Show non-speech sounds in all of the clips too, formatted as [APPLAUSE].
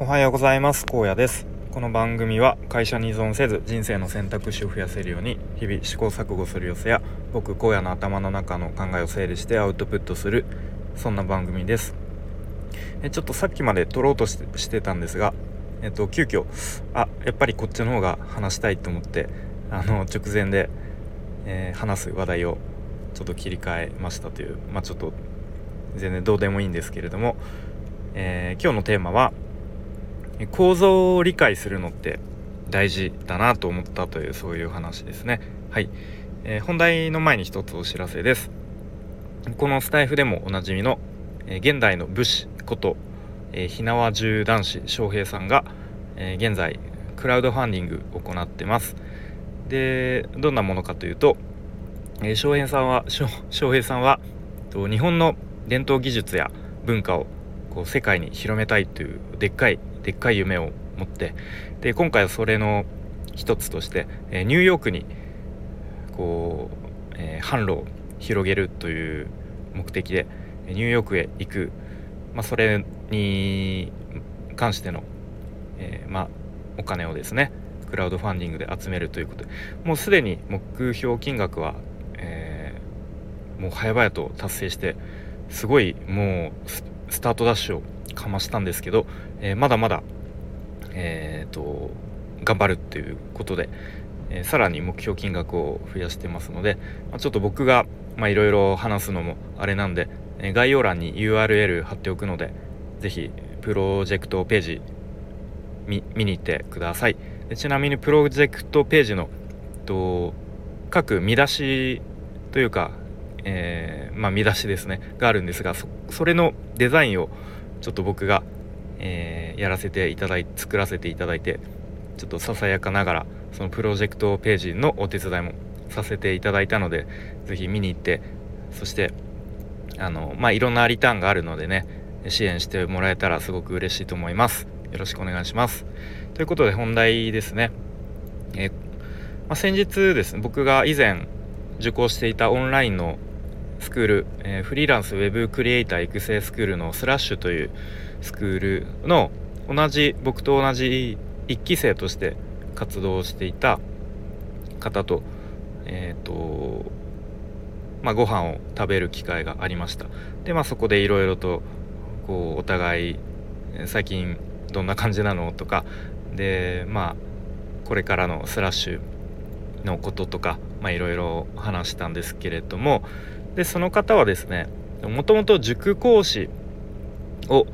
おはようございます。高野です。この番組は会社に依存せず人生の選択肢を増やせるように日々試行錯誤する様子や僕荒野の頭の中の考えを整理してアウトプットするそんな番組です。えちょっとさっきまで撮ろうとしてたんですがえっと急遽あやっぱりこっちの方が話したいと思ってあの直前で、えー、話す話題をちょっと切り替えましたというまあちょっと全然どうでもいいんですけれども、えー、今日のテーマは「構造を理解するのって大事だなと思ったというそういう話ですね。はい、えー、本題の前に一つお知らせです。このスタイフでもおなじみの、えー、現代の武士こと、えー、火縄銃男子翔平さんが、えー、現在クラウドファンディングを行ってます。でどんなものかというと、えー、翔平さんは翔平さんはと日本の伝統技術や文化をこう世界に広めたいというでっかいでっかい夢を持ってで今回はそれの一つとして、え、ニューヨークにこう、えー、販路を広げるという目的でニューヨークへ行く、まあ、それに関しての、えー、まあ、お金をですねクラウドファンディングで集めるということ。でもうすでに目標金額は、えー、もう早々と達成してすごいもうスタートダッシュをかましたんですけど、えー、まだまだ、えーと、頑張るっていうことで、えー、さらに目標金額を増やしてますので、まあ、ちょっと僕がいろいろ話すのもあれなんで、えー、概要欄に URL 貼っておくので是非プロジェクトページ見に行ってください。でちなみにプロジェクトページのと各見出しというか、えー、まあ、見出しですねがあるんですがそれのデザインをちょっと僕が、えー、やらせていただい作らせていただいてちょっとささやかながらそのプロジェクトページのお手伝いもさせていただいたので是非見に行ってそしてあのまあいろんなリターンがあるのでね支援してもらえたらすごく嬉しいと思います。よろしくお願いします。ということで本題ですね、え、まあ、先日ですね僕が以前受講していたオンラインのスクール、えー、フリーランスウェブクリエイター育成スクールのスラッシュというスクールの同じ僕と同じ1期生として活動していた方とえっ、ー、とまあご飯を食べる機会がありました。でまあそこでいろいろとこうお互い最近どんな感じなのとかでまあこれからのスラッシュのこととかいろいろ話したんですけれどもでその方はですねもともと塾講師を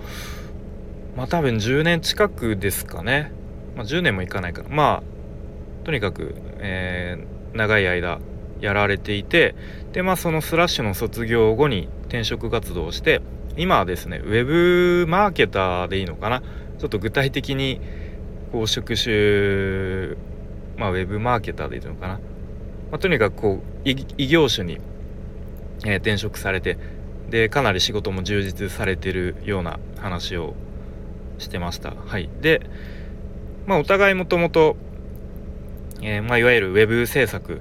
まあ多分10年近くですかね、まあ、10年もいかないかなまあとにかく、えー、長い間やられていてでまあそのスラッシュの卒業後に転職活動をして今はですねウェブマーケターでいいのかな。ちょっと具体的にこう職種まあウェブマーケターでいいのかな、まあ、とにかくこう異業種にえー、転職されてでかなり仕事も充実されてるような話をしてました。はい、で、まあ、お互いもともと、え、ま、いわゆるウェブ制作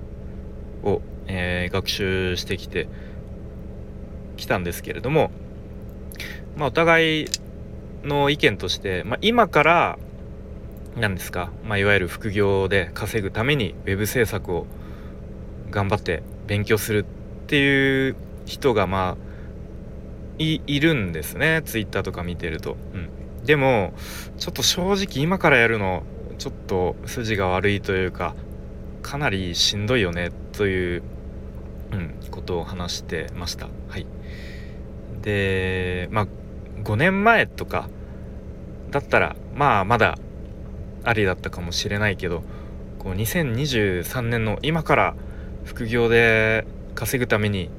を、えー、学習してきてきたんですけれども、まあ、お互いの意見として、まあ、今から何ですか、まあ、いわゆる副業で稼ぐためにウェブ制作を頑張って勉強するっていう人がまあいるんですね。ツイッターとか見てると、うん、でもちょっと正直今からやるのちょっと筋が悪いというかかなりしんどいよねという、うん、ことを話してました。はい。でまあ5年前とかだったらまあまだありだったかもしれないけどこう2023年の今から副業で稼ぐために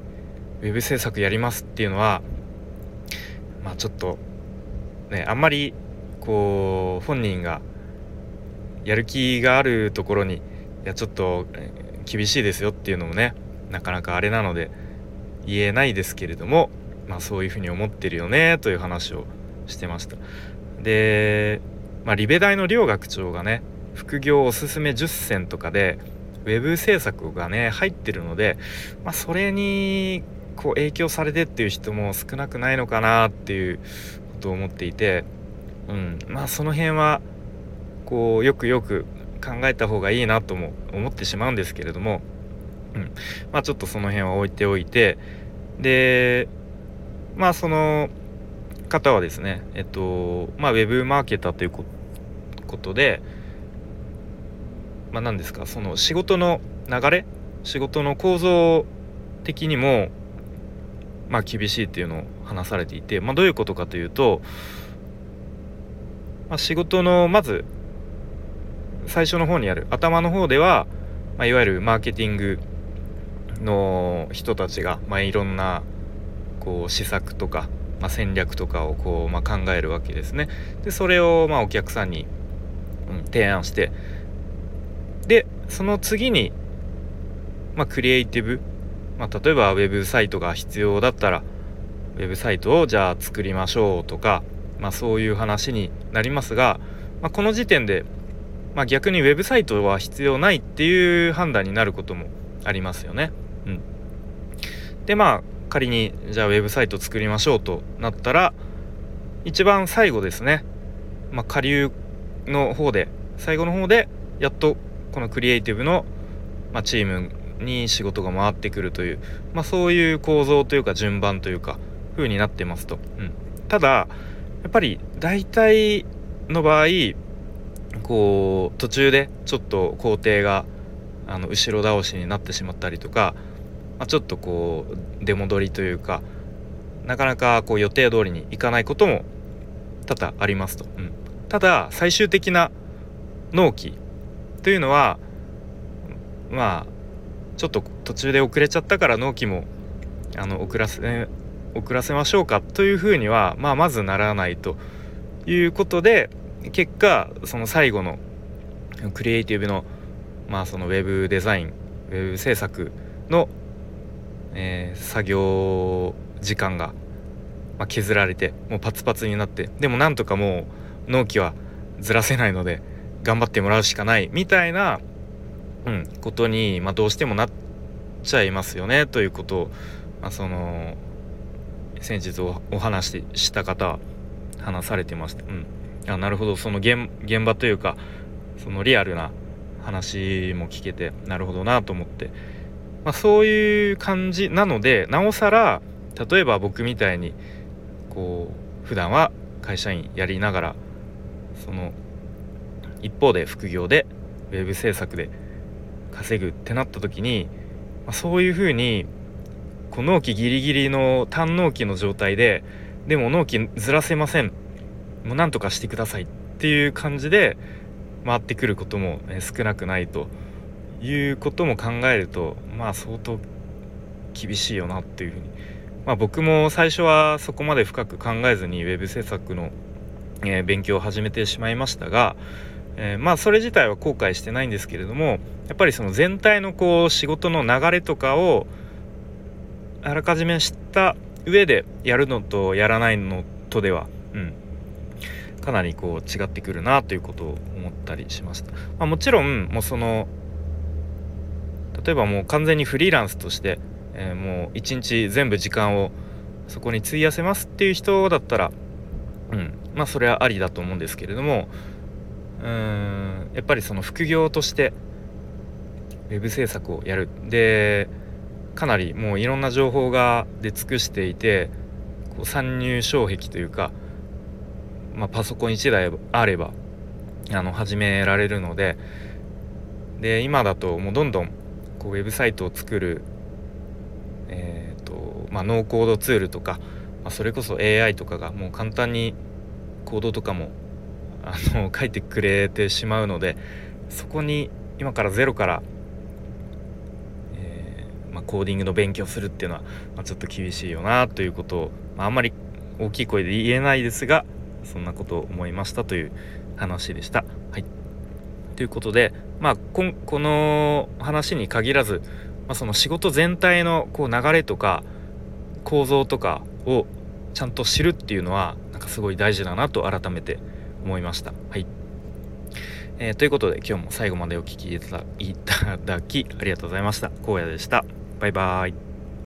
ウェブ制作やりますっていうのはまあちょっとねあんまりこう本人がやる気があるところにいやちょっと厳しいですよっていうのもねなかなかあれなので言えないですけれどもまあそういうふうに思ってるよねという話をしてました。で、まあ、リベ大の両学長がね副業おすすめ10選とかでウェブ制作がね入ってるので、まあ、それにこう影響されてっていう人も少なくないのかなっていうことを思っていてうん。まあその辺はこうよくよく考えた方がいいなとも思ってしまうんですけれども、うん。まあ、ちょっとその辺は置いておいてでまあその方はですねえっとまあウェブマーケターということでまあ何ですかその仕事の流れ仕事の構造的にもまあ厳しいっていうのを話されていて、まあ、どういうことかというと、まあ、仕事のまず最初の方にある頭の方では、まあ、いわゆるマーケティングの人たちが、まあ、いろんなこう施策とか、まあ、戦略とかをこう、まあ、考えるわけですね。でそれをまあお客さんに、うん、提案してでその次に、まあ、クリエイティブ、まあ、例えばウェブサイトが必要だったらウェブサイトをじゃあ作りましょうとか、まあ、そういう話になりますが、まあ、この時点でまあ、逆にウェブサイトは必要ないっていう判断になることもありますよね。うん、でまあ仮にじゃあウェブサイト作りましょうとなったら一番最後ですね、まあ、下流の方で最後の方でやっとこのクリエイティブの、まあ、チームに仕事が回ってくるという、まあ、そういう構造というか順番というか風になってますと。うん、ただやっぱり大体の場合こう途中でちょっと工程があの後ろ倒しになってしまったりとか、まあ、ちょっとこう出戻りというかなかなかこう予定通りにいかないことも多々ありますと。うん、ただ最終的な納期というのはまあちょっと途中で遅れちゃったから納期もあの遅らせ遅らせましょうかというふうには、まあ、まずならないということで結果その最後のクリエイティブのまあそのウェブデザインウェブ制作の、えー、作業時間が、まあ、削られてもうパツパツになってでもなんとかもう納期はずらせないので頑張ってもらうしかないみたいな、うん、ことに、まあ、どうしてもなっちゃいますよねということを、まあ、その先日お話しした方は話されてました。うん。あなるほど。その現場というかそのリアルな話も聞けてなるほどなと思って、まあ、そういう感じなのでなおさら例えば僕みたいにこう普段は会社員やりながらその一方で副業でウェブ制作で稼ぐってなった時に、まあ、そういうふうにこう納期ギリギリの単納期の状態ででも納期ずらせません。もうなんとかしてくださいっていう感じで回ってくることも、少なくないということも考えるとまあ相当厳しいよなっていうふうに。まあ僕も最初はそこまで深く考えずにウェブ制作の、え、勉強を始めてしまいましたが、えー、まあそれ自体は後悔してないんですけれどもやっぱりその全体のこう仕事の流れとかをあらかじめ知った上でやるのとやらないのとでは、うん、かなりこう違ってくるなということを思ったりしました。まあ、もちろんもうその例えばもう完全にフリーランスとして、えー、もう一日全部時間をそこに費やせますっていう人だったらうんまあそれはありだと思うんですけれどもうん。やっぱりその副業としてウェブ制作をやる。でかなりもういろんな情報が出尽くしていてこう参入障壁というかまあ、パソコン1台あればあの始められるのでで今だともうどんどんこうウェブサイトを作る、えーとまあ、ノーコードツールとか、まあ、それこそ AI とかがもう簡単にコードとかもあの書いてくれてしまうのでそこに今からゼロから、えー、まあ、コーディングの勉強するっていうのは、まあ、ちょっと厳しいよなということを、まあ、あんまり大きい声で言えないですがそんなことを思いましたという話でした。はい、ということで、まあ、ここの話に限らず、まあ、その仕事全体のこう流れとか構造とかをちゃんと知るっていうのはなんかすごい大事だなと改めて思います思いました。はいえー、ということで今日も最後までお聴きいただき [LAUGHS] ありがとうございました。荒野でした。バイバーイ。